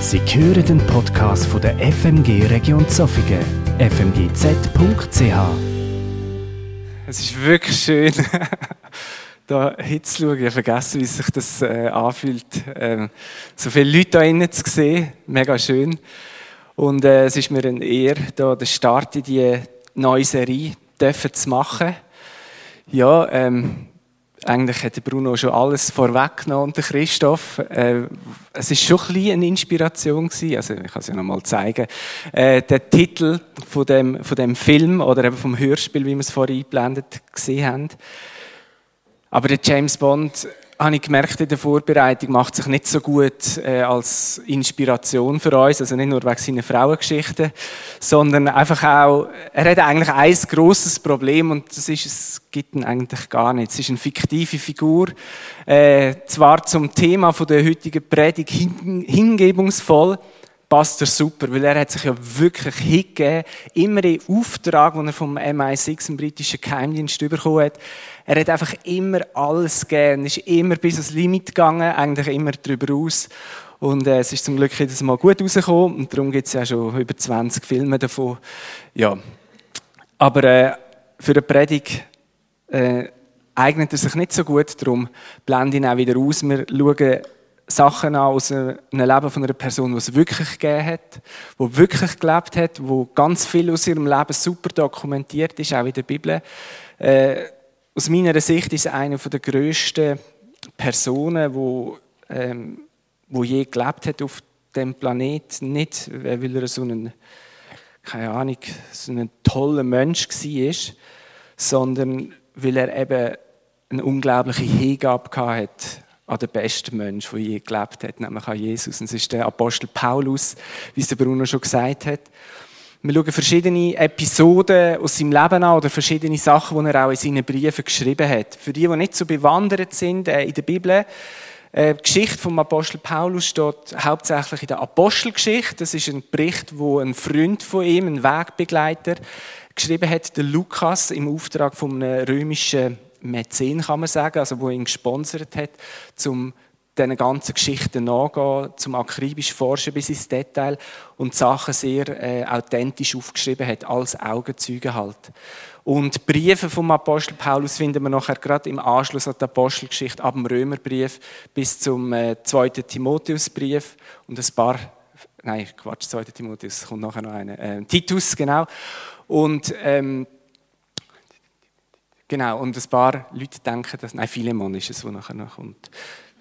Sie hören den Podcast von der FMG Region Zofingen, fmgz.ch. Es ist wirklich schön, da hinzuschauen. Ich habe vergessen, wie sich das äh, anfühlt, ähm, so viele Leute da innen zu sehen. Mega schön. Und äh, es ist mir eine Ehre, da den Start in die neue Serie dürfen zu machen. Ja, ähm, eigentlich hat Bruno schon alles vorweggenommen und der Christoph. Äh, es ist schon ein bisschen eine Inspiration gewesen. Also ich kann es ja noch mal zeigen. Äh, der Titel von dem, von dem Film oder eben vom Hörspiel, wie wir es vorhin eingeblendet gesehen haben. Aber der James Bond habe ich gemerkt in der Vorbereitung, macht sich nicht so gut äh, als Inspiration für uns, also nicht nur wegen seiner Frauengeschichten, sondern einfach auch, er hat eigentlich ein großes Problem und das ist, es gibt ihn eigentlich gar nicht. Es ist eine fiktive Figur, äh, zwar zum Thema von der heutigen Predigt hin, hingebungsvoll, passt er super, weil er hat sich ja wirklich hingegeben, immer im Auftrag, den er vom MI6, dem britischen Geheimdienst, bekommen hat. Er hat einfach immer alles gegeben, ist immer bis ans Limit gegangen, eigentlich immer darüber aus. Und äh, es ist zum Glück jedes Mal gut rausgekommen und darum gibt es ja schon über 20 Filme davon. Ja. Aber äh, für eine Predigt äh, eignet er sich nicht so gut, darum blende ich ihn auch wieder aus. Wir schauen Sachen an aus einem Leben von einer Person, die es wirklich gegeben hat, die wirklich gelebt hat, wo ganz viel aus ihrem Leben super dokumentiert ist, auch in der Bibel. Äh, aus meiner Sicht ist er eine der grössten Personen, wo, ähm, wo je gelebt hat auf dem Planet. Nicht, weil er so ein, keine Ahnung, so ein toller Mensch war, sondern weil er eben eine unglaubliche Hingabe hatte an den besten Mensch, der je gelebt hat, nämlich an Jesus. Und es ist der Apostel Paulus, wie es der Bruno schon gesagt hat. Wir schauen verschiedene Episoden aus seinem Leben an oder verschiedene Sachen, die er auch in seinen Briefen geschrieben hat. Für die, die nicht so bewandert sind äh, in der Bibel, äh, die Geschichte vom Apostel Paulus steht hauptsächlich in der Apostelgeschichte. Das ist ein Bericht, wo ein Freund von ihm, ein Wegbegleiter, geschrieben hat, der Lukas, im Auftrag von einem römischen Mäzen, kann man sagen, also wo ihn gesponsert hat, um diesen ganzen Geschichten nachgehen, zum akribisch forschen bis ins Detail und Sachen sehr äh, authentisch aufgeschrieben hat, als Augenzeuge halt. Und Briefe vom Apostel Paulus finden wir nachher gerade im Anschluss an die Apostelgeschichte ab dem Römerbrief bis zum äh, zweiten Timotheusbrief und ein paar, nein, Quatsch, zweiter Timotheus, kommt nachher noch einer, äh, Titus, genau. Und ähm, Genau, und ein paar Leute denken, dass, nein, Philemon ist es, was nachher noch kommt.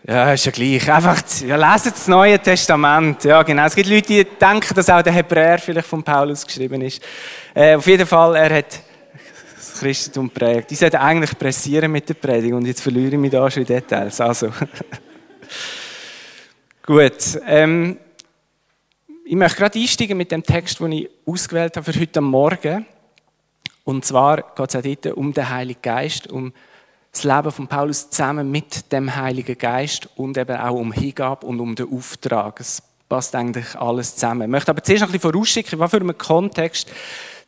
Ja, ist ja gleich. Einfach, ja, lesen das Neue Testament. Ja, genau. Es gibt Leute, die denken, dass auch der Hebräer vielleicht von Paulus geschrieben ist. Äh, auf jeden Fall, er hat das Christentum prägt. Ich sollte eigentlich pressieren mit der Predigt und jetzt verliere ich mich da schon in Details. Also. Gut. Ähm, ich möchte gerade einsteigen mit dem Text, den ich ausgewählt habe für heute Morgen. Und zwar geht es auch dort um den Heiligen Geist, um das Leben von Paulus zusammen mit dem Heiligen Geist und eben auch um Hingabe und um den Auftrag. Es passt eigentlich alles zusammen. Ich möchte aber zuerst noch ein bisschen vorausschicken, was für einen Kontext,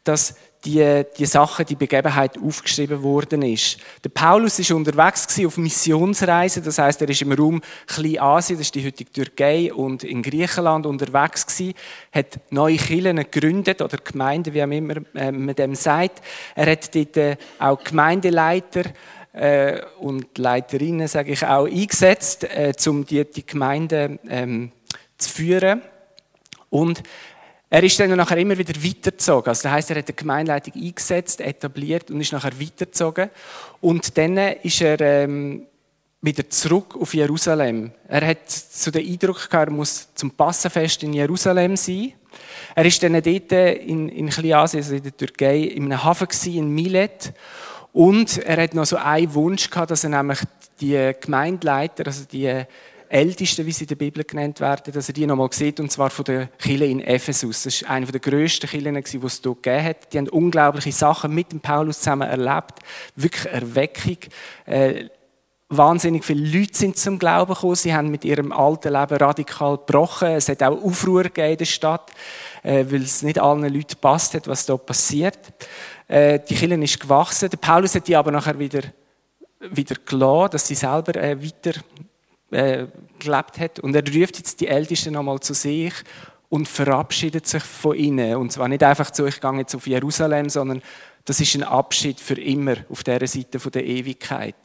dass die, die Sache, die Begebenheit aufgeschrieben worden ist. Der Paulus ist unterwegs auf Missionsreisen, das heißt, er ist im Raum Kleinasien, das ist die heutige Türkei und in Griechenland unterwegs gewesen, hat neue Kirchen gegründet oder Gemeinden, wie auch immer äh, man dem sagt. Er hat dort äh, auch Gemeindeleiter äh, und Leiterinnen, sage ich auch, eingesetzt, äh, um die, die Gemeinde ähm, zu führen. Und er ist dann nachher immer wieder weitergezogen. Also das heisst, er hat eine Gemeinleitung eingesetzt, etabliert und ist nachher weitergezogen. Und dann ist er ähm, wieder zurück auf Jerusalem. Er hat so den Eindruck gehabt, er muss zum Passenfest in Jerusalem sein. Er ist dann dort in, in Kleinasien, also in der Türkei, in einem Hafen gewesen, in Milet. Und er hat noch so einen Wunsch gehabt, dass er nämlich die Gemeindeleiter, also die Ältesten, wie sie in der Bibel genannt werden, dass er die nochmal sieht, und zwar von der Kirche in Ephesus. Das war eine der grössten Kirchen, die es dort gegeben hat. Die haben unglaubliche Sachen mit dem Paulus zusammen erlebt. Wirklich Erweckung. Äh, wahnsinnig viele Leute sind zum Glauben gekommen. Sie haben mit ihrem alten Leben radikal gebrochen. Es hat auch Aufruhr gegeben in der Stadt, äh, weil es nicht allen Leuten passt hat, was dort passiert. Äh, die Kirche ist gewachsen. Der Paulus hat die aber nachher wieder, wieder gelassen, dass sie selber äh, weiter äh, gelebt hat. Und er ruft jetzt die Ältesten nochmal zu sich und verabschiedet sich von ihnen. Und zwar nicht einfach so, ich gehe jetzt auf Jerusalem, sondern das ist ein Abschied für immer auf dieser Seite der Ewigkeit.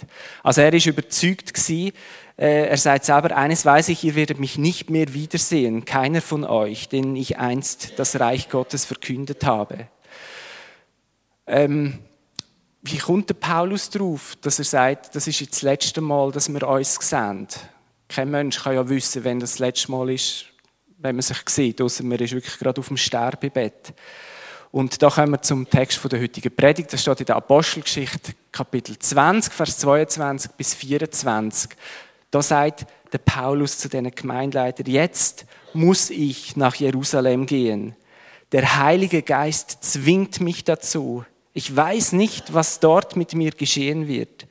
Also er ist überzeugt gewesen, äh, er sagt selber, eines weiß ich, ihr werdet mich nicht mehr wiedersehen, keiner von euch, denen ich einst das Reich Gottes verkündet habe. Ähm, wie kommt der Paulus darauf, dass er sagt, das ist jetzt das letzte Mal, dass wir uns sehen? Kein Mensch kann ja wissen, wenn das, das letzte Mal ist, wenn man sich sieht, außer man ist wirklich gerade auf dem Sterbebett. Und da kommen wir zum Text der heutigen Predigt. Das steht in der Apostelgeschichte, Kapitel 20, Vers 22 bis 24. Da sagt der Paulus zu den Gemeindeleitern, jetzt muss ich nach Jerusalem gehen. Der Heilige Geist zwingt mich dazu. Ich weiß nicht, was dort mit mir geschehen wird.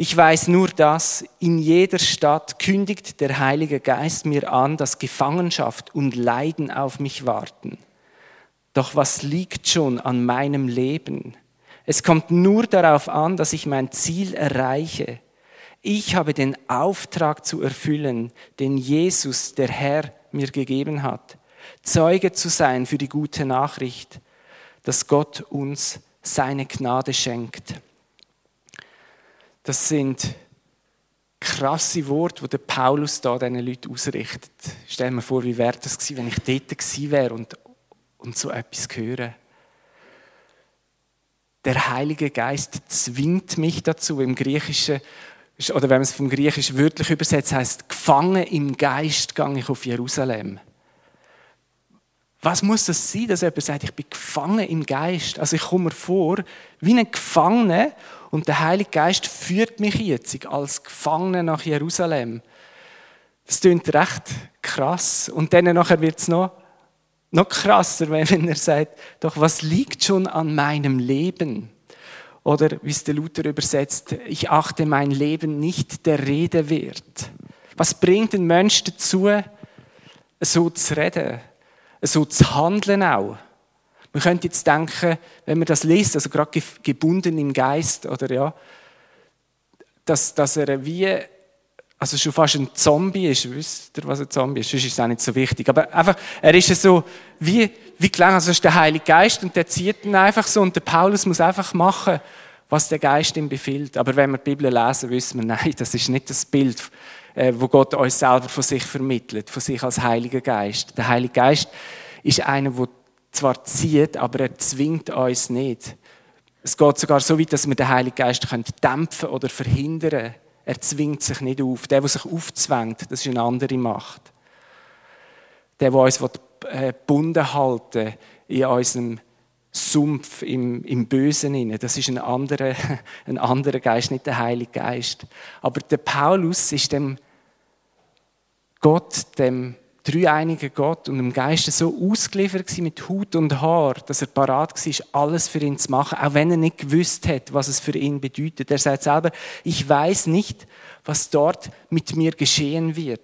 Ich weiß nur dass in jeder Stadt kündigt der Heilige Geist mir an, dass Gefangenschaft und Leiden auf mich warten. Doch was liegt schon an meinem Leben? Es kommt nur darauf an, dass ich mein Ziel erreiche. Ich habe den Auftrag zu erfüllen, den Jesus, der Herr, mir gegeben hat. Zeuge zu sein für die gute Nachricht, dass Gott uns seine Gnade schenkt. Das sind krasse Worte, die der Paulus da diesen Leuten ausrichtet. Stell mir vor, wie wäre das gewesen, wenn ich dort gewesen wäre und und so etwas hören. Der Heilige Geist zwingt mich dazu. Im Griechischen, oder wenn man es vom Griechisch wörtlich übersetzt, heißt gefangen im Geist gehe ich auf Jerusalem. Was muss das sein, dass jemand sagt, ich bin gefangen im Geist? Also ich komme mir vor, wie ein Gefangener und der Heilige Geist führt mich jetzt als Gefangener nach Jerusalem. Das klingt recht krass. Und dann nachher wird es noch noch krasser, wenn er sagt, doch was liegt schon an meinem Leben? Oder wie es der Luther übersetzt, ich achte mein Leben nicht der Rede wert. Was bringt den Mensch dazu, so zu reden, so zu handeln auch? Man könnte jetzt denken, wenn man das liest, also gerade gebunden im Geist, oder ja, dass, dass er wie also schon fast ein Zombie ist. Wisst ihr, was ein Zombie ist? Das ist auch nicht so wichtig. Aber einfach, er ist so, wie, wie gelang, also ist der Heilige Geist und der zieht ihn einfach so und der Paulus muss einfach machen, was der Geist ihm befiehlt. Aber wenn wir die Bibel lesen, wissen wir, nein, das ist nicht das Bild, äh, wo Gott uns selber von sich vermittelt, von sich als Heiliger Geist. Der Heilige Geist ist einer, der zwar zieht, aber er zwingt uns nicht. Es geht sogar so weit, dass wir den Heiligen Geist dämpfen oder verhindern können er zwingt sich nicht auf. Der, der sich aufzwängt, das ist eine andere Macht. Der, der uns äh, gebunden halten in unserem Sumpf, im, im Bösen. Das ist ein anderer, ein anderer Geist, nicht der Heilige Geist. Aber der Paulus ist dem Gott, dem dreieinigen Gott und dem Geist so ausgeliefert mit Hut und Haar, dass er parat war, alles für ihn zu machen, auch wenn er nicht gewusst hat, was es für ihn bedeutet. Er sagt selber, ich weiß nicht, was dort mit mir geschehen wird.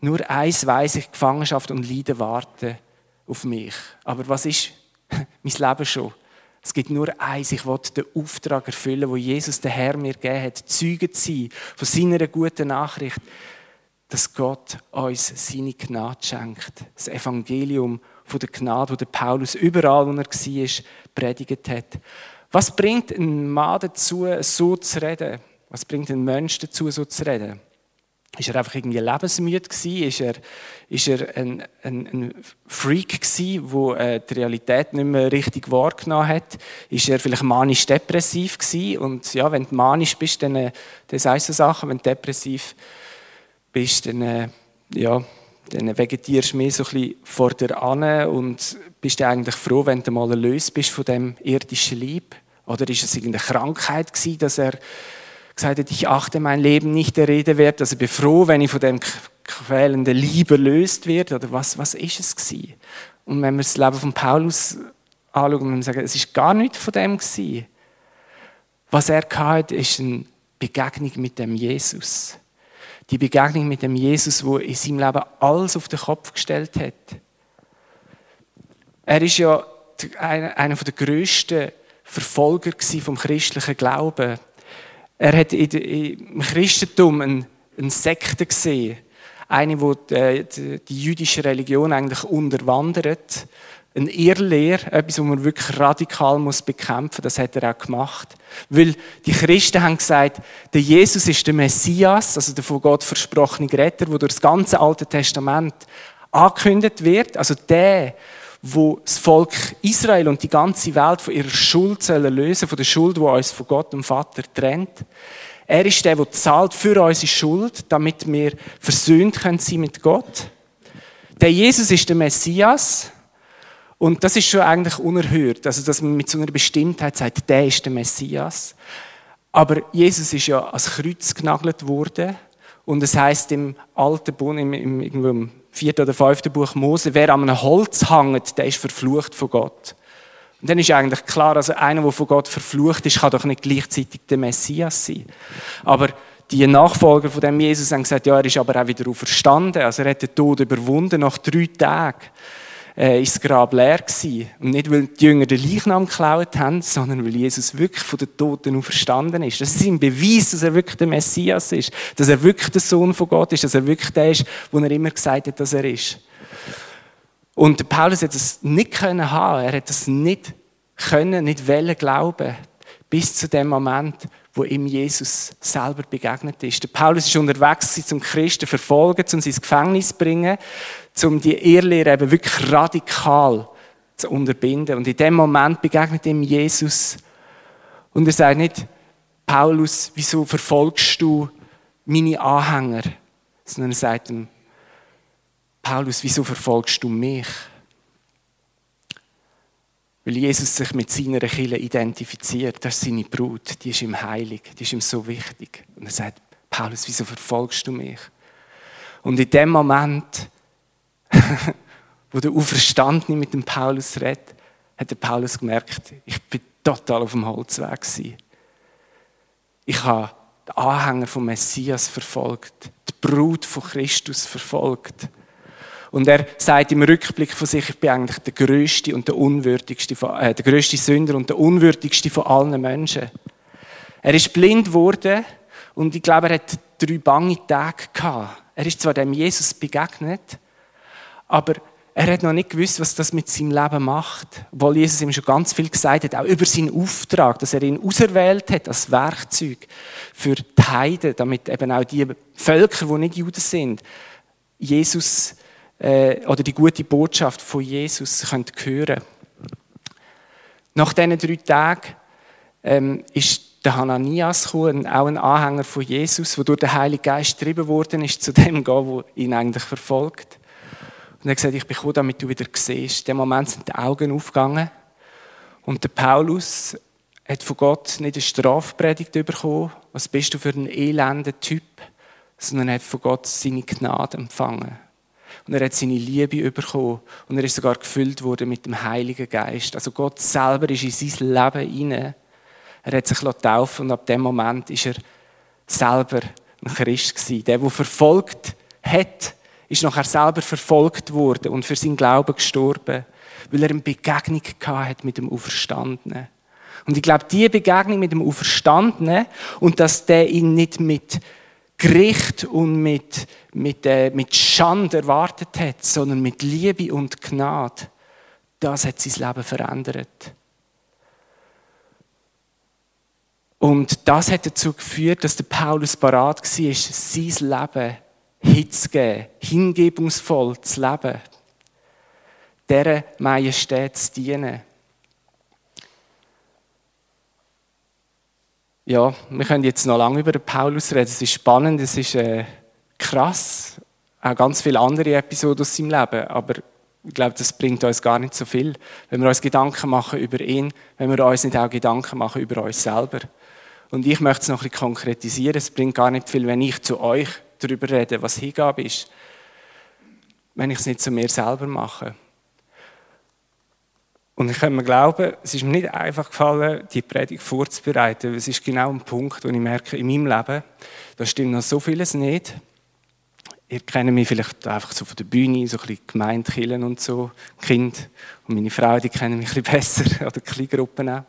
Nur eins weiß ich, Gefangenschaft und Leiden warten auf mich. Aber was ist mein Leben schon? Es gibt nur eins, ich will den Auftrag erfüllen, wo Jesus, der Herr, mir gegeben hat, Zeuge zu sein von seiner guten Nachricht dass Gott uns seine Gnade schenkt. Das Evangelium von der Gnade, wo der Paulus überall, wo er war, predigt hat. Was bringt ein Mann dazu, so zu reden? Was bringt ein Mensch dazu, so zu reden? Ist er einfach irgendwie lebensmüde gewesen? Ist er, ist er ein, ein, ein Freak gewesen, der äh, die Realität nicht mehr richtig wahrgenommen hat? Ist er vielleicht manisch-depressiv gewesen? Und ja, wenn du manisch bist, dann, äh, dann sagst du Sachen. Wenn du depressiv bist, dann, äh, ja, dann vegetierst du mehr so ein bisschen vor dir an und bist eigentlich froh, wenn du mal erlöst bist von dem irdischen Lieb. Oder ist es irgendeine Krankheit gewesen, dass er gesagt hat, ich achte mein Leben nicht der Rede wert, also ich bin froh, wenn ich von dem quälenden Liebe erlöst werde, oder was, was ist es gewesen? Und wenn wir das Leben von Paulus anschauen und sagen, es ist gar nichts von dem gewesen. Was er hatte, ist eine Begegnung mit dem Jesus die Begegnung mit dem Jesus, wo in seinem Leben alles auf den Kopf gestellt hat. Er ist ja einer der grössten Verfolger vom christlichen Glauben. Er hat im Christentum ein eine Sekte gesehen. Eine, äh, die, die jüdische Religion eigentlich unterwandert. Eine Irrlehre, etwas, was man wirklich radikal muss bekämpfen muss. Das hat er auch gemacht. Weil die Christen haben gesagt, der Jesus ist der Messias, also der von Gott versprochene Retter, der durch das ganze Alte Testament angekündigt wird. Also der, wo das Volk Israel und die ganze Welt von ihrer Schuld lösen, von der Schuld, die uns von Gott dem Vater trennt. Er ist der, der zahlt für unsere Schuld, damit wir versöhnt können sein mit Gott. Der Jesus ist der Messias. Und das ist schon eigentlich unerhört. Also, dass man mit so einer Bestimmtheit sagt, der ist der Messias. Aber Jesus ist ja als Kreuz genagelt worden. Und es heißt im alten Bund, im, im, im vierten oder fünften Buch Mose, wer an einem Holz hängt, der ist verflucht von Gott. Und dann ist eigentlich klar, also einer, der von Gott verflucht ist, kann doch nicht gleichzeitig der Messias sein. Aber die Nachfolger von dem Jesus haben gesagt, ja, er ist aber auch wieder auferstanden. Also er hat den Tod überwunden nach drei Tagen äh, ist das Grab leer gewesen. Und nicht, weil die Jünger den Leichnam geklaut haben, sondern weil Jesus wirklich von den Toten auferstanden ist. Das ist ein Beweis, dass er wirklich der Messias ist. Dass er wirklich der Sohn von Gott ist. Dass er wirklich der ist, wo er immer gesagt hat, dass er ist. Und Paulus hat das nicht können haben. Er hat das nicht können, nicht wollen glauben. Bis zu dem Moment, wo ihm Jesus selber begegnet ist. Der Paulus ist unterwegs, zum Christen verfolgen, um sie ins Gefängnis zu bringen, um die Irrlehre eben wirklich radikal zu unterbinden. Und in dem Moment begegnet ihm Jesus und er sagt nicht, Paulus, wieso verfolgst du meine Anhänger? Sondern er sagt ihm, Paulus, wieso verfolgst du mich? Weil Jesus sich mit seiner Kille identifiziert. Das ist seine Brut, die ist ihm heilig, die ist ihm so wichtig. Und er sagt, Paulus, wieso verfolgst du mich? Und in dem Moment, wo der Auferstandene mit dem Paulus redet, hat der Paulus gemerkt, ich bin total auf dem Holzweg gewesen. Ich habe den Anhänger vom Messias verfolgt, die Brut von Christus verfolgt. Und er sagt im Rückblick von sich, ich bin eigentlich der größte und der unwürdigste, äh, der größte Sünder und der unwürdigste von allen Menschen. Er ist blind geworden und ich glaube, er hat drei bange Tage gehabt. Er ist zwar dem Jesus begegnet, aber er hat noch nicht gewusst, was das mit seinem Leben macht. Obwohl Jesus ihm schon ganz viel gesagt hat, auch über seinen Auftrag, dass er ihn auserwählt hat als Werkzeug für die Heiden, damit eben auch die Völker, die nicht Juden sind, Jesus äh, oder die gute Botschaft von Jesus können hören Nach diesen drei Tagen ähm, ist der Hananias gekommen, auch ein Anhänger von Jesus, der durch den Heiligen Geist getrieben worden ist, zu dem gehen, wo ihn eigentlich verfolgt. Und er hat gesagt, ich bin gekommen, damit du wieder siehst. In dem Moment sind die Augen aufgegangen. Und der Paulus hat von Gott nicht eine Strafpredigt bekommen, was bist du für ein elender Typ, sondern er hat von Gott seine Gnade empfangen. Und er hat seine Liebe bekommen. Und er ist sogar gefüllt worden mit dem Heiligen Geist. Also Gott selber ist in sein Leben hinein. Er hat sich taufen und ab dem Moment ist er selber ein Christ gewesen. Der, der verfolgt hat, ist nachher selber verfolgt worden und für seinen Glauben gestorben, weil er eine Begegnung hat mit dem Auferstandenen. Und ich glaube, diese Begegnung mit dem Auferstandenen und dass der ihn nicht mit Gericht und mit, mit, äh, mit Schande erwartet hat, sondern mit Liebe und Gnade, das hat sein Leben verändert. Und das hat dazu geführt, dass der Paulus parat war, sein Leben hinzugeben, hingebungsvoll zu leben, dieser Majestät zu dienen. Ja, wir können jetzt noch lange über Paulus reden. Es ist spannend, es ist äh, krass. Auch ganz viele andere Episoden aus seinem Leben. Aber ich glaube, das bringt uns gar nicht so viel, wenn wir uns Gedanken machen über ihn, wenn wir uns nicht auch Gedanken machen über uns selber. Und ich möchte es noch ein bisschen konkretisieren. Es bringt gar nicht viel, wenn ich zu euch darüber rede, was Hingabe ist, wenn ich es nicht zu mir selber mache. Und ich kann mir glauben, es ist mir nicht einfach gefallen, die Predigt vorzubereiten. Es ist genau ein Punkt, wo ich merke, in meinem Leben, da stimmt noch so vieles nicht. Ihr kennt mich vielleicht einfach so von der Bühne, so ein bisschen Gemeindekillen und so, Kind und meine Frau, die kennen mich ein bisschen besser, oder Kleingruppen auch.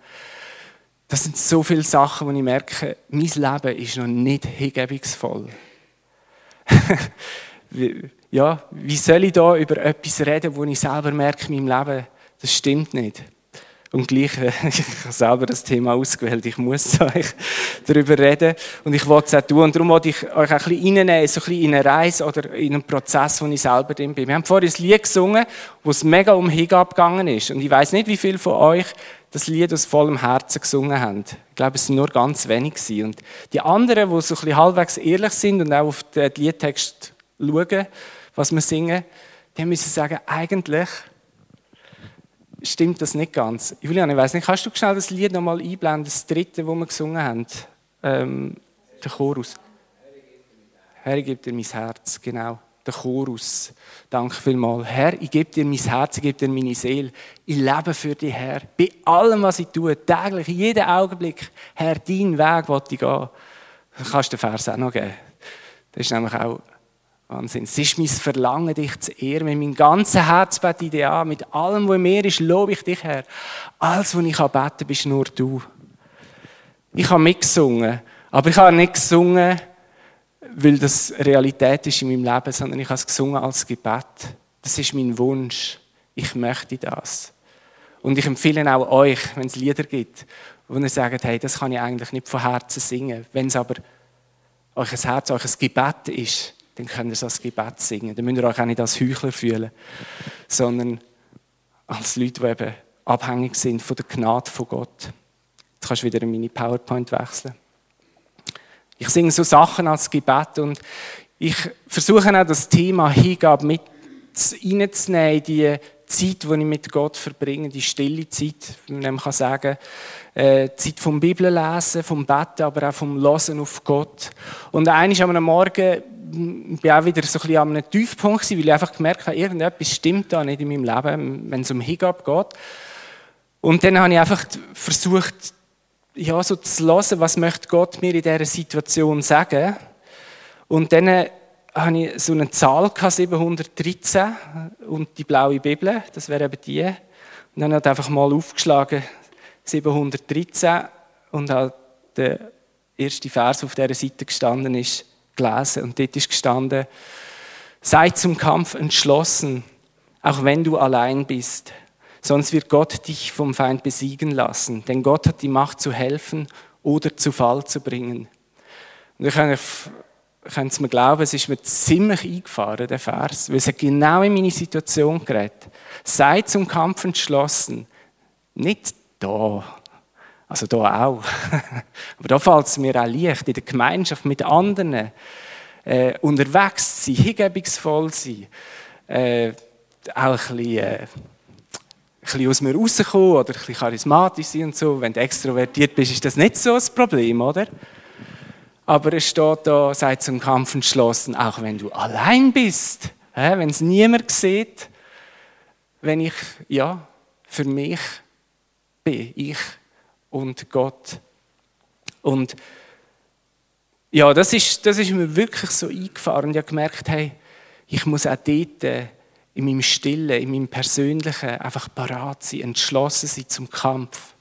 Das sind so viele Sachen, wo ich merke, mein Leben ist noch nicht hingebungsvoll. ja, wie soll ich da über etwas reden, wo ich selber merke in meinem Leben, das stimmt nicht. Und gleich, ich habe selber das Thema ausgewählt, ich muss euch darüber reden. Und ich wollte es auch tun. Und darum wollte ich euch ein bisschen reinnehmen, so ein bisschen in eine Reise oder in einen Prozess, wo ich selber drin bin. Wir haben vorhin ein Lied gesungen, wo es mega um Hingabe gegangen ist. Und ich weiß nicht, wie viele von euch das Lied aus vollem Herzen gesungen haben. Ich glaube, es sind nur ganz wenig. Und die anderen, die so ein bisschen halbwegs ehrlich sind und auch auf den Liedtext schauen, was wir singen, die müssen sagen, eigentlich stimmt das nicht ganz. Julian, ich weiß nicht, kannst du schnell das Lied nochmal einblenden, das dritte, wo wir gesungen haben? Ähm, der Chorus. Herr, gebe dir mein Herz, genau. Der Chorus. Danke vielmals. Herr, ich gebe dir mein Herz, ich gebe dir meine Seele. Ich lebe für dich, Herr. Bei allem, was ich tue, täglich, jeden Augenblick. Herr, deinen Weg will ich gehen. Dann kannst du den Vers auch noch geben. Das ist nämlich auch Wahnsinn. Es ist mein Verlangen, dich zu ehren. Mit meinem ganzen Herzbett in dir an. Mit allem, was in mir ist, lobe ich dich, Herr. Alles, was ich beten kann, bist nur du. Ich habe mitgesungen. Aber ich habe nicht gesungen, weil das Realität ist in meinem Leben, sondern ich habe es gesungen als Gebet. Das ist mein Wunsch. Ich möchte das. Und ich empfehle auch euch, wenn es Lieder gibt, wo ihr sagt, hey, das kann ich eigentlich nicht von Herzen singen. Wenn es aber euch ein Herz, euch ein Gebet ist, dann könnt ihr es als Gebet singen. Dann müsst ihr euch auch nicht als Heuchler fühlen, sondern als Leute, die eben abhängig sind von der Gnade von Gott. Jetzt kannst du wieder in meine PowerPoint wechseln. Ich singe so Sachen als Gebet und ich versuche auch das Thema Hingabe mit reinzunehmen, die Zeit, die ich mit Gott verbringe, die stille Zeit, man kann sagen äh, Zeit vom Bibellesen, vom Betten, aber auch vom Losen auf Gott. Und eines am Morgen bin auch wieder so ein bisschen an einem Tiefpunkt weil ich einfach gemerkt habe, irgendetwas stimmt da nicht in meinem Leben, wenn es um Hingabe geht. Und dann habe ich einfach versucht, ja, so zu hören, was möchte Gott mir in dieser Situation sagen. Und dann äh, habe ich so eine Zahl gehabt, 713 und die blaue Bibel, das wäre eben die. Und dann hat einfach mal aufgeschlagen 713 und halt der erste Vers auf dieser Seite gestanden ist, gelesen und dort ist gestanden, sei zum Kampf entschlossen, auch wenn du allein bist, sonst wird Gott dich vom Feind besiegen lassen, denn Gott hat die Macht zu helfen oder zu Fall zu bringen. Und ich kann es mir glauben, es ist mir ziemlich eingefahren, der Vers, weil es genau in meine Situation gerät. Sei zum Kampf entschlossen, nicht da, also da auch. Aber da fällt es mir auch leicht, in der Gemeinschaft mit anderen äh, unterwegs sein, hingebungsvoll sein, äh, auch ein bisschen, äh, bisschen aus mir rauskommen oder ein bisschen charismatisch sein und so. Wenn du extrovertiert bist, ist das nicht so ein Problem, oder? Aber es steht da, sei zum Kampf entschlossen, auch wenn du allein bist, wenn es niemand sieht, wenn ich, ja, für mich bin, ich und Gott. Und ja, das ist, das ist mir wirklich so eingefahren. Ich habe gemerkt, hey, ich muss auch dort äh, in meinem Stillen, in meinem Persönlichen einfach parat sein, entschlossen sein zum Kampf.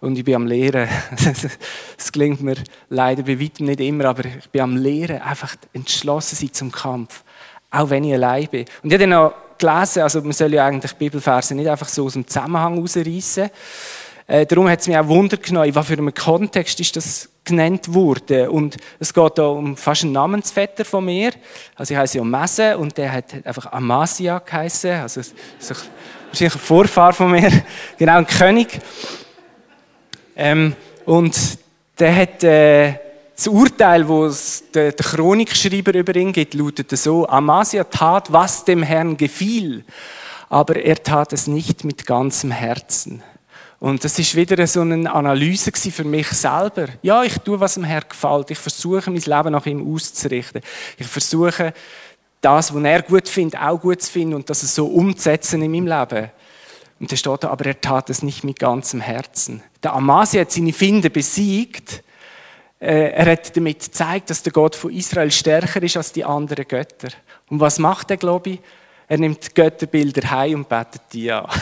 Und ich bin am Lehren. Es gelingt mir leider bei weitem nicht immer, aber ich bin am Lehren, einfach entschlossen sein zum Kampf. Auch wenn ich allein bin. Und ich habe dann noch gelesen, also man soll ja eigentlich Bibelverse nicht einfach so aus dem Zusammenhang rausreißen. Äh, darum hat es mich auch Wunder genommen, in was für einem Kontext ist das genannt worden. Und es geht da um fast einen Namensvetter von mir. Also ich heiße ja Messe und der hat einfach Amasia geheißen. Also so, wahrscheinlich ein Vorfahr von mir. genau, ein König. Ähm, und der hat äh, das Urteil, das der, der Chronikschreiber über ihn gibt, lautet so: Amasia tat, was dem Herrn gefiel, aber er tat es nicht mit ganzem Herzen. Und das ist wieder so eine Analyse für mich selber. Ja, ich tue, was dem Herrn gefällt. Ich versuche, mein Leben nach ihm auszurichten. Ich versuche, das, was er gut findet, auch gut zu finden und das so umzusetzen in meinem Leben. Und da steht da, aber er tat es nicht mit ganzem Herzen. Der Amasi hat seine Finde besiegt. Äh, er hat damit gezeigt, dass der Gott von Israel stärker ist als die anderen Götter. Und was macht er, glaube ich? Er nimmt die Götterbilder heim und betet die an.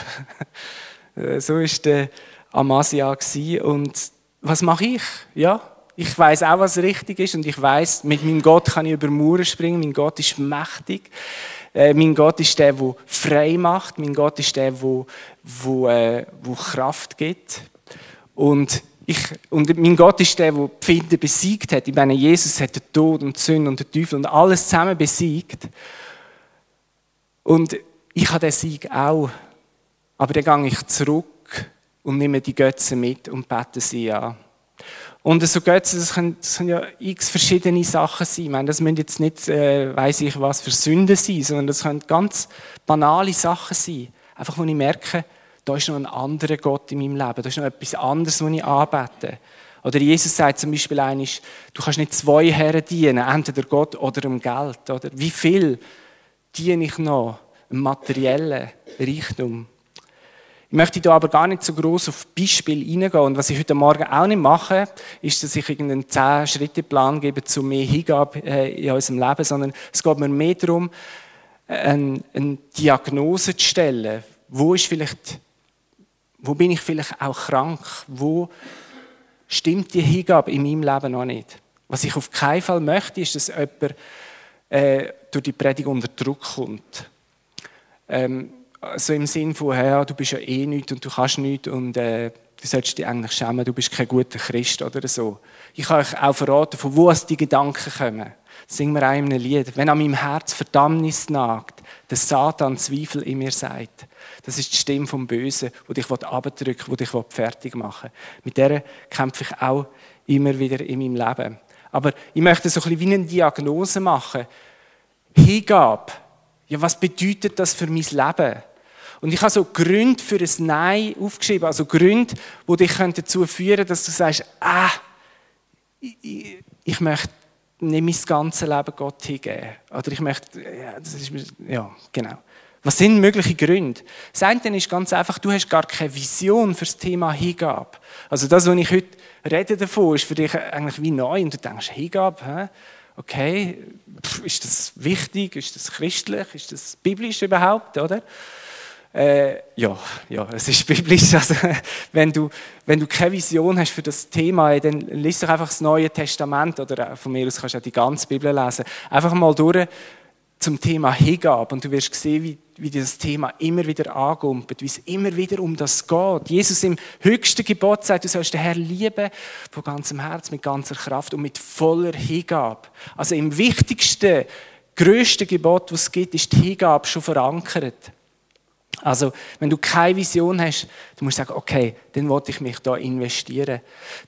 Äh, so ist der Amasia und was mache ich? Ja, Ich weiß auch, was richtig ist und ich weiß, mit meinem Gott kann ich über Mauern springen. Mein Gott ist mächtig. Äh, mein Gott ist der, der frei macht. Mein Gott ist der, der, der, der Kraft gibt. Und, ich, und mein Gott ist der, der die Finde besiegt hat. Ich meine, Jesus hat den Tod und die Sünde und den Teufel und alles zusammen besiegt. Und ich habe den Sieg auch. Aber dann gehe ich zurück und nehme die Götze mit und bete sie an. Und so Götze, das können, das können ja x verschiedene Sachen sein. Ich meine, das müssen jetzt nicht, äh, weiß ich was, für Sünden sein, sondern das können ganz banale Sachen sein. Einfach, wo ich merke, da ist noch ein anderer Gott in meinem Leben, da ist noch etwas anderes, was ich anbete. Oder Jesus sagt zum Beispiel eines, du kannst nicht zwei Herren dienen, entweder Gott oder dem Geld. Oder? Wie viel diene ich noch? Im materiellen Reichtum. Ich möchte hier aber gar nicht so groß auf Beispiel eingehen. Und was ich heute Morgen auch nicht mache, ist, dass ich irgendeinen 10-Schritte-Plan gebe zu mehr Hingabe äh, in unserem Leben, sondern es geht mir mehr darum, eine, eine Diagnose zu stellen. Wo ist vielleicht, wo bin ich vielleicht auch krank? Wo stimmt die Hingabe in meinem Leben noch nicht? Was ich auf keinen Fall möchte, ist, dass jemand äh, durch die Predigt unter Druck kommt. Ähm, so im Sinn von, ja, du bist ja eh nichts und du kannst nichts und äh, du solltest dich eigentlich schämen, du bist kein guter Christ oder so. Ich kann euch auch verraten, von wo die Gedanken kommen. Singen wir einem Lied. Wenn an meinem Herz Verdammnis nagt, der Satan Zweifel in mir sagt. Das ist die Stimme vom Bösen, die dich abdrücken die dich fertig machen Mit der kämpfe ich auch immer wieder in meinem Leben. Aber ich möchte so ein bisschen wie eine Diagnose machen. Hingabe. Ja, was bedeutet das für mein Leben? Und ich habe so Gründe für ein Nein aufgeschrieben, also Gründe, die dich dazu führen können, dass du sagst, ah, ich, ich möchte nicht mein ganzes Leben Gott hingeben. Oder ich möchte, ja, das ist, ja, genau. Was sind mögliche Gründe? Das eine ist ganz einfach, du hast gar keine Vision für das Thema Hingabe. Also das, was ich heute rede davon, ist für dich eigentlich wie neu und du denkst, Hingabe, hä? okay, ist das wichtig, ist das christlich, ist das biblisch überhaupt, oder? Äh, ja, ja, es ist biblisch. Also, wenn, du, wenn du keine Vision hast für das Thema, dann liest doch einfach das Neue Testament oder von mir aus kannst du auch die ganze Bibel lesen. Einfach mal durch zum Thema Hingabe und du wirst sehen, wie, wie das Thema immer wieder angumpelt, wie es immer wieder um das geht. Jesus im höchsten Gebot sagt, du sollst den Herrn lieben von ganzem Herz, mit ganzer Kraft und mit voller Hingabe. Also im wichtigsten, größten Gebot, was es gibt, ist die Hingabe schon verankert. Also, wenn du keine Vision hast, du musst sagen, okay, dann wollte ich mich da investieren.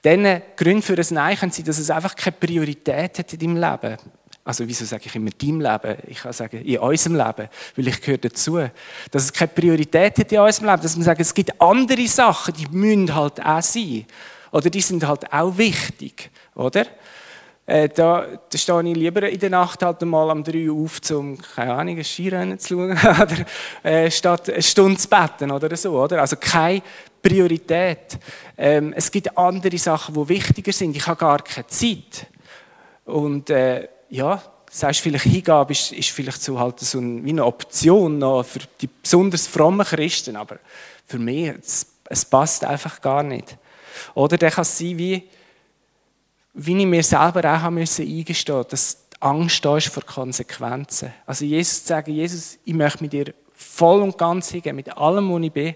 Dann Gründe für ein Nein können sein, dass es einfach keine Priorität hat in deinem Leben. Also, wieso sage ich immer deinem Leben? Ich kann sagen, in unserem Leben, weil ich gehöre dazu. Dass es keine Priorität hat in unserem Leben, dass man sagt, es gibt andere Sachen, die müssen halt auch sein. Oder die sind halt auch wichtig, oder? Äh, da, da stehe ich lieber in der Nacht halt mal um drei Uhr auf, um, keine Ahnung, ein Skirennen zu schauen, oder, äh, statt eine Stunde zu beten oder so, oder? Also keine Priorität. Ähm, es gibt andere Sachen, die wichtiger sind. Ich habe gar keine Zeit. Und, äh, ja, sagst vielleicht Hingabe ist, ist vielleicht so halt so ein, wie eine Option noch für die besonders frommen Christen, aber für mich, es, es passt einfach gar nicht. Oder der kann sein wie, wie ich mir selber auch haben müssen eingestehen dass die Angst da ist vor Konsequenzen. Also Jesus zu sagen, Jesus, ich möchte mit dir voll und ganz hingehen, mit allem, was ich bin,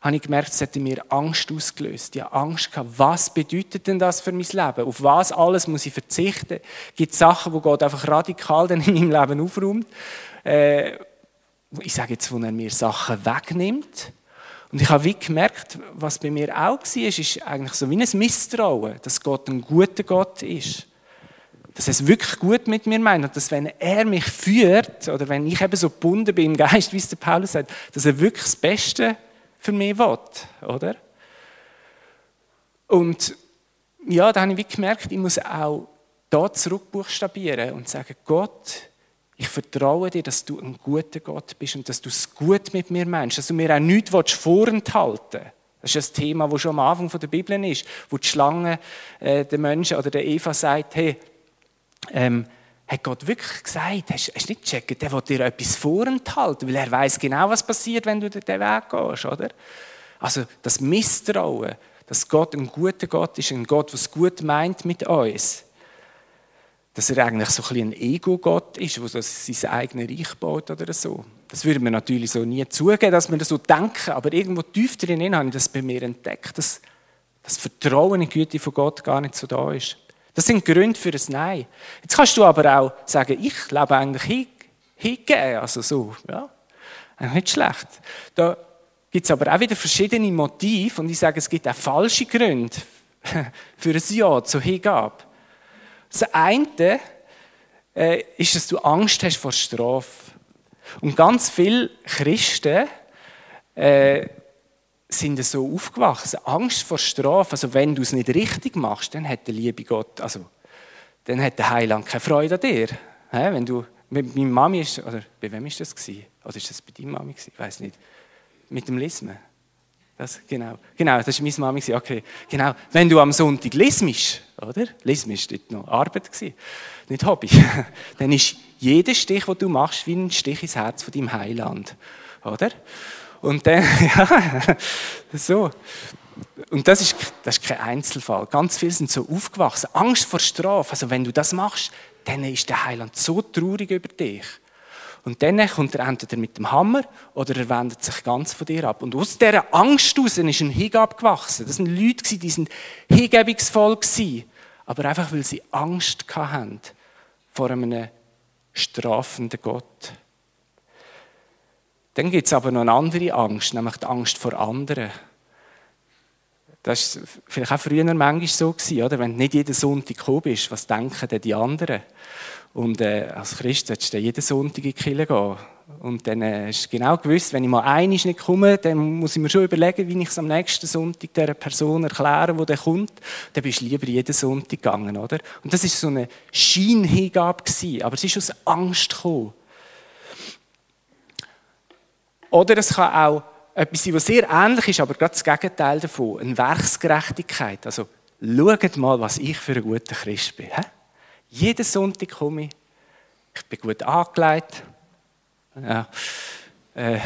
habe ich gemerkt, es in mir Angst ausgelöst. Ich habe Angst gehabt, was bedeutet denn das für mein Leben? Auf was alles muss ich verzichten? Gibt es Sachen, wo Gott einfach radikal in meinem Leben aufräumt? Äh, ich sage jetzt, wo er mir Sachen wegnimmt. Und ich habe wie gemerkt, was bei mir auch war, ist eigentlich so wie ein Misstrauen, dass Gott ein guter Gott ist. Dass er es wirklich gut mit mir meint und dass wenn er mich führt oder wenn ich eben so gebunden bin im Geist, wie es der Paulus sagt, dass er wirklich das Beste für mich will, oder? Und ja, da habe ich wie gemerkt, ich muss auch da zurückbuchstabieren und sagen, Gott, ich vertraue dir, dass du ein guter Gott bist und dass du es gut mit mir meinst, dass du mir auch nichts vorenthalten willst. Das ist ein Thema, das schon am Anfang der Bibel ist, wo die Schlange äh, der Menschen oder der Eva sagt, hey, ähm, hat Gott wirklich gesagt, hast, du nicht gecheckt, der will dir etwas vorenthalten, weil er weiß genau, was passiert, wenn du den Weg gehst, oder? Also das Misstrauen, dass Gott ein guter Gott ist, ein Gott, was gut meint mit uns. Dass er eigentlich so ein, ein Ego-Gott ist, der sein eigenes Reich baut oder so. Das würde man natürlich so nie zugeben, dass wir das so denken, aber irgendwo tief drin habe ich das bei mir entdeckt, dass das Vertrauen in die Güte von Gott gar nicht so da ist. Das sind Gründe für ein Nein. Jetzt kannst du aber auch sagen, ich lebe eigentlich hingegeben, also so, ja, nicht schlecht. Da gibt es aber auch wieder verschiedene Motive und ich sage, es gibt auch falsche Gründe für ein Ja zur Hingabe. Das eine äh, ist, dass du Angst hast vor Strafe. Und ganz viele Christen äh, sind so aufgewachsen. Angst vor Strafe. Also wenn du es nicht richtig machst, dann hat der liebe Gott, also dann hat der Heiland keine Freude an dir. Wenn du, mit meiner Mami ist, oder bei wem ist das gewesen? Oder ist das bei deiner Mami gewesen? Ich weiß nicht. Mit dem Lismen. Das, genau. Genau, das war meine Mami. Okay, genau. Wenn du am Sonntag lismisch, oder? Lismisch war noch Arbeit, nicht Hobby. Dann ist jeder Stich, den du machst, wie ein Stich ins Herz von deinem Heiland. Oder? Und dann, ja, so. Und das ist, das ist kein Einzelfall. Ganz viele sind so aufgewachsen. Angst vor Strafe. Also wenn du das machst, dann ist der Heiland so traurig über dich. Und dann kommt er entweder mit dem Hammer oder er wendet sich ganz von dir ab. Und aus dieser Angst heraus ist ein Hingabe gewachsen. Das sind Leute, die sind hingebungsvoll waren. Aber einfach, weil sie Angst hatten vor einem strafenden Gott. Dann gibt es aber noch eine andere Angst, nämlich die Angst vor anderen. Das war vielleicht auch früher manchmal so, oder? wenn du nicht jeden Sonntag gekommen bist, was denken denn die anderen? Und äh, als Christ solltest du jeden Sonntag in die Kirche gehen. Und dann äh, hast genau gewusst, wenn ich mal einig nicht komme, dann muss ich mir schon überlegen, wie ich es am nächsten Sonntag dieser Person erkläre, die dann kommt. Dann bist du lieber jeden Sonntag gegangen, oder? Und das war so eine Scheinhingabe, aber es ist aus Angst gekommen. Oder es kann auch etwas sein, was sehr ähnlich ist, aber gerade das Gegenteil davon, eine Werksgerechtigkeit. Also, schaut mal, was ich für ein guter Christ bin. He? Jeden Sonntag komme ich, ich bin gut angelegt. Ja, äh,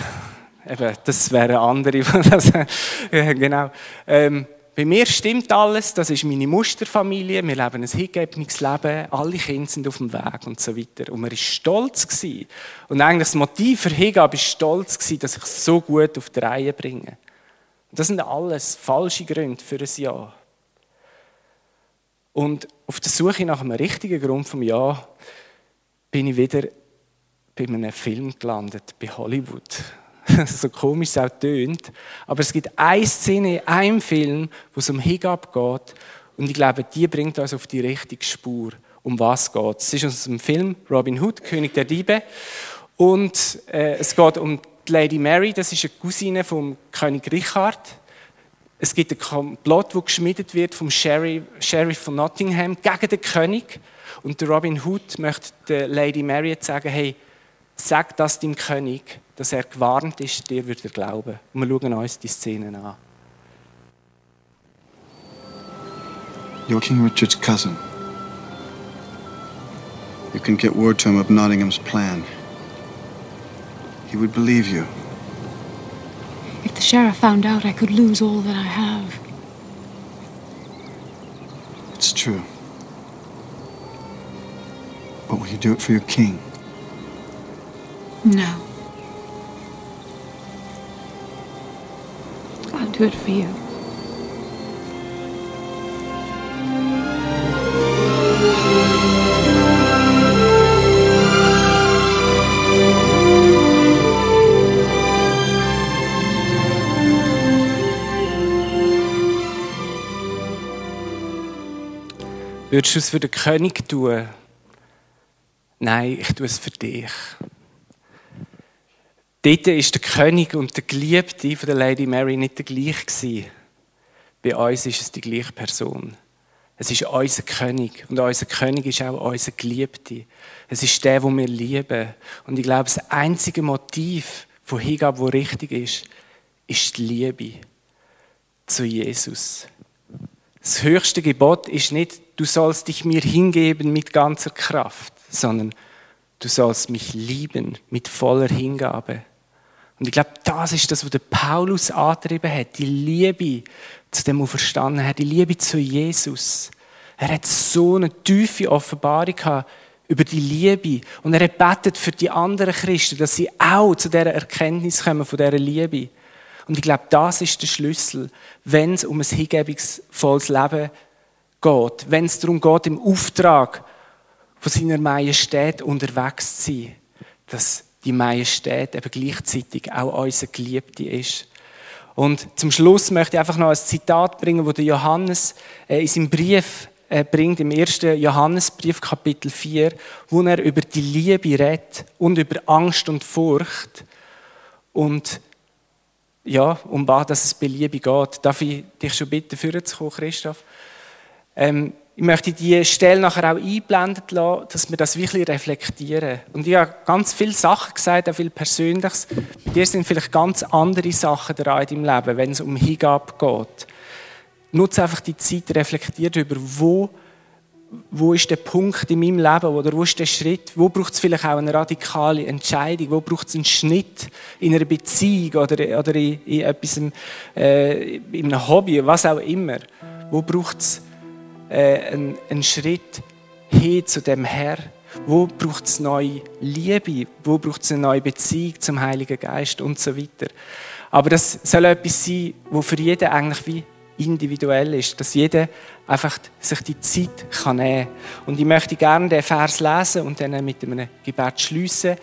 eben, das wäre andere. genau. Ähm, bei mir stimmt alles, das ist meine Musterfamilie, wir leben ein hingegebenes Leben, alle Kinder sind auf dem Weg und so weiter. Und man war stolz. Gewesen. Und eigentlich das Motiv für Hingabe war stolz, gewesen, dass ich es so gut auf die Reihe bringe. Und das sind alles falsche Gründe für ein Ja. Und auf der Suche nach einem richtigen Grund vom Ja bin ich wieder bei einem Film gelandet, bei Hollywood. so komisch es auch tönt. Aber es gibt eine Szene in einem Film, wo es um Hiccup geht. Und ich glaube, die bringt uns auf die richtige Spur. Um was geht es? ist aus dem Film Robin Hood, König der Diebe. Und äh, es geht um die Lady Mary, das ist eine Cousine vom König Richard. Es gibt einen Komplott, der geschmiedet wird vom Sheriff, von Nottingham gegen den König. Und der Robin Hood möchte der Lady Mary jetzt sagen, hey, sag das dem König, dass er gewarnt ist, dir wird er glauben. Und wir schauen uns die Szenen an. You're King Richard's cousin. You can get word to him of Nottingham's plan. He would believe you. The sheriff found out, I could lose all that I have. It's true. But will you do it for your king? No. I'll do it for you. Würdest du es für den König tun? Nein, ich tue es für dich. Dort ist der König und der Geliebte von der Lady Mary nicht der gleiche Bei uns ist es die gleiche Person. Es ist unser König und unser König ist auch unser Geliebte. Es ist der, wo wir lieben. Und ich glaube, das einzige Motiv von Hingabe, wo richtig ist, ist die Liebe zu Jesus. Das höchste Gebot ist nicht, du sollst dich mir hingeben mit ganzer Kraft, sondern du sollst mich lieben mit voller Hingabe. Und ich glaube, das ist das, was der Paulus angetrieben hat. Die Liebe zu dem Auferstandenen, Herr, die Liebe zu Jesus. Er hat so eine tiefe Offenbarung gehabt über die Liebe. Und er hat betet für die anderen Christen, dass sie auch zu dieser Erkenntnis kommen von dieser Liebe. Und ich glaube, das ist der Schlüssel, wenn es um ein hingebungsvolles Leben geht. Wenn es darum geht, im Auftrag von seiner Majestät unterwegs zu sein. Dass die Majestät eben gleichzeitig auch unser Geliebte ist. Und zum Schluss möchte ich einfach noch ein Zitat bringen, der Johannes äh, in seinem Brief äh, bringt, im ersten Johannesbrief, Kapitel 4, wo er über die Liebe redet und über Angst und Furcht. Und ja, um was es bei Liebe geht. Darf ich dich schon bitten, vorzukommen, Christoph? Ähm, ich möchte die Stelle nachher auch einblenden lassen, dass wir das wirklich reflektieren. Und ich habe ganz viele Sachen gesagt, auch viel Persönliches. Bei dir sind vielleicht ganz andere Sachen dran in deinem Leben, wenn es um Hingabe geht. Nutze einfach die Zeit, reflektiere darüber, wo, wo ist der Punkt in meinem Leben oder wo ist der Schritt, wo braucht es vielleicht auch eine radikale Entscheidung, wo braucht es einen Schnitt in einer Beziehung oder, oder in, in etwas, äh, in einem Hobby, was auch immer. Wo braucht es äh, einen, einen Schritt hin zu dem Herr? Wo braucht es neue Liebe? Wo braucht es eine neue Beziehung zum Heiligen Geist und so weiter? Aber das soll etwas sein, wo für jeden eigentlich wie individuell ist, dass jeder einfach sich die Zeit kann nehmen kann. Und ich möchte gerne den Vers lesen und dann mit einem Gebet schließen.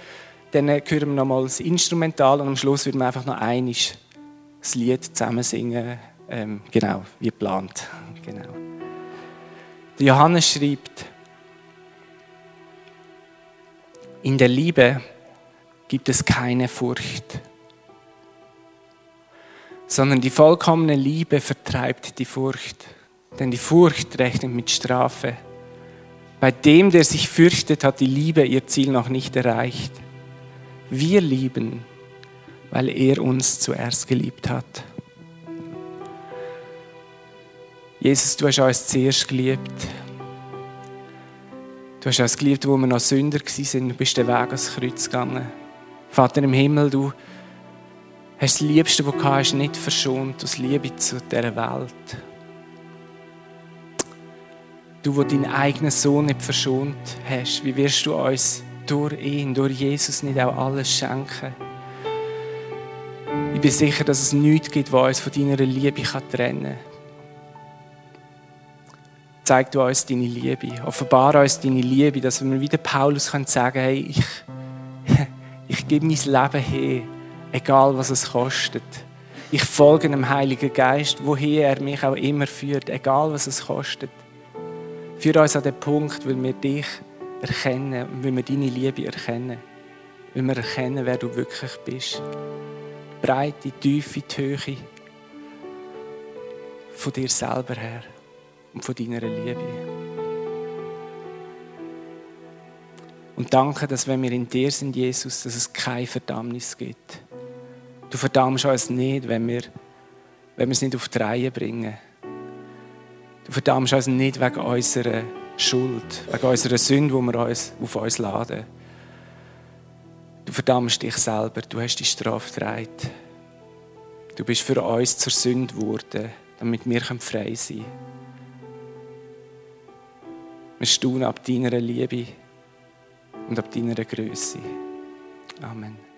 Dann hören wir nochmal das Instrumental und am Schluss wird wir einfach noch einiges das Lied zusammen singen, ähm, genau, wie geplant. Genau. Johannes schreibt, in der Liebe gibt es keine Furcht, sondern die vollkommene Liebe vertreibt die Furcht, denn die Furcht rechnet mit Strafe. Bei dem, der sich fürchtet, hat die Liebe ihr Ziel noch nicht erreicht. Wir lieben, weil er uns zuerst geliebt hat. Jesus, du hast uns zuerst geliebt. Du hast uns geliebt, wo wir noch Sünder waren. Du bist den Weg ans Kreuz gegangen. Vater im Himmel, du hast das Liebste, was du hast, nicht verschont aus Liebe zu dieser Welt. Du, wo deinen eigenen Sohn nicht verschont hast, wie wirst du uns durch ihn, durch Jesus nicht auch alles schenken? Ich bin sicher, dass es nichts gibt, was uns von deiner Liebe trennen kann zeig du uns deine Liebe. Offenbare uns deine Liebe, dass wir wieder Paulus können sagen hey, ich, ich gebe mein Leben her, egal was es kostet. Ich folge dem Heiligen Geist, woher er mich auch immer führt, egal was es kostet. Führ uns an den Punkt, weil wir dich erkennen weil wir deine Liebe erkennen. Weil wir erkennen, wer du wirklich bist. Breite, tiefe, die Höhe von dir selber her und von deiner Liebe. Und danke, dass wenn wir in dir sind, Jesus, dass es keine Verdammnis gibt. Du verdammst uns nicht, wenn wir, wenn wir es nicht auf die Reihe bringen. Du verdammst uns nicht wegen unserer Schuld, wegen unserer Sünde, die wir uns, auf uns laden. Du verdammst dich selber, du hast die Strafe getragen. Du bist für uns zur Sünde geworden, damit wir frei sein können. Wir staunen ab deiner Liebe und ab deiner Größe. Amen.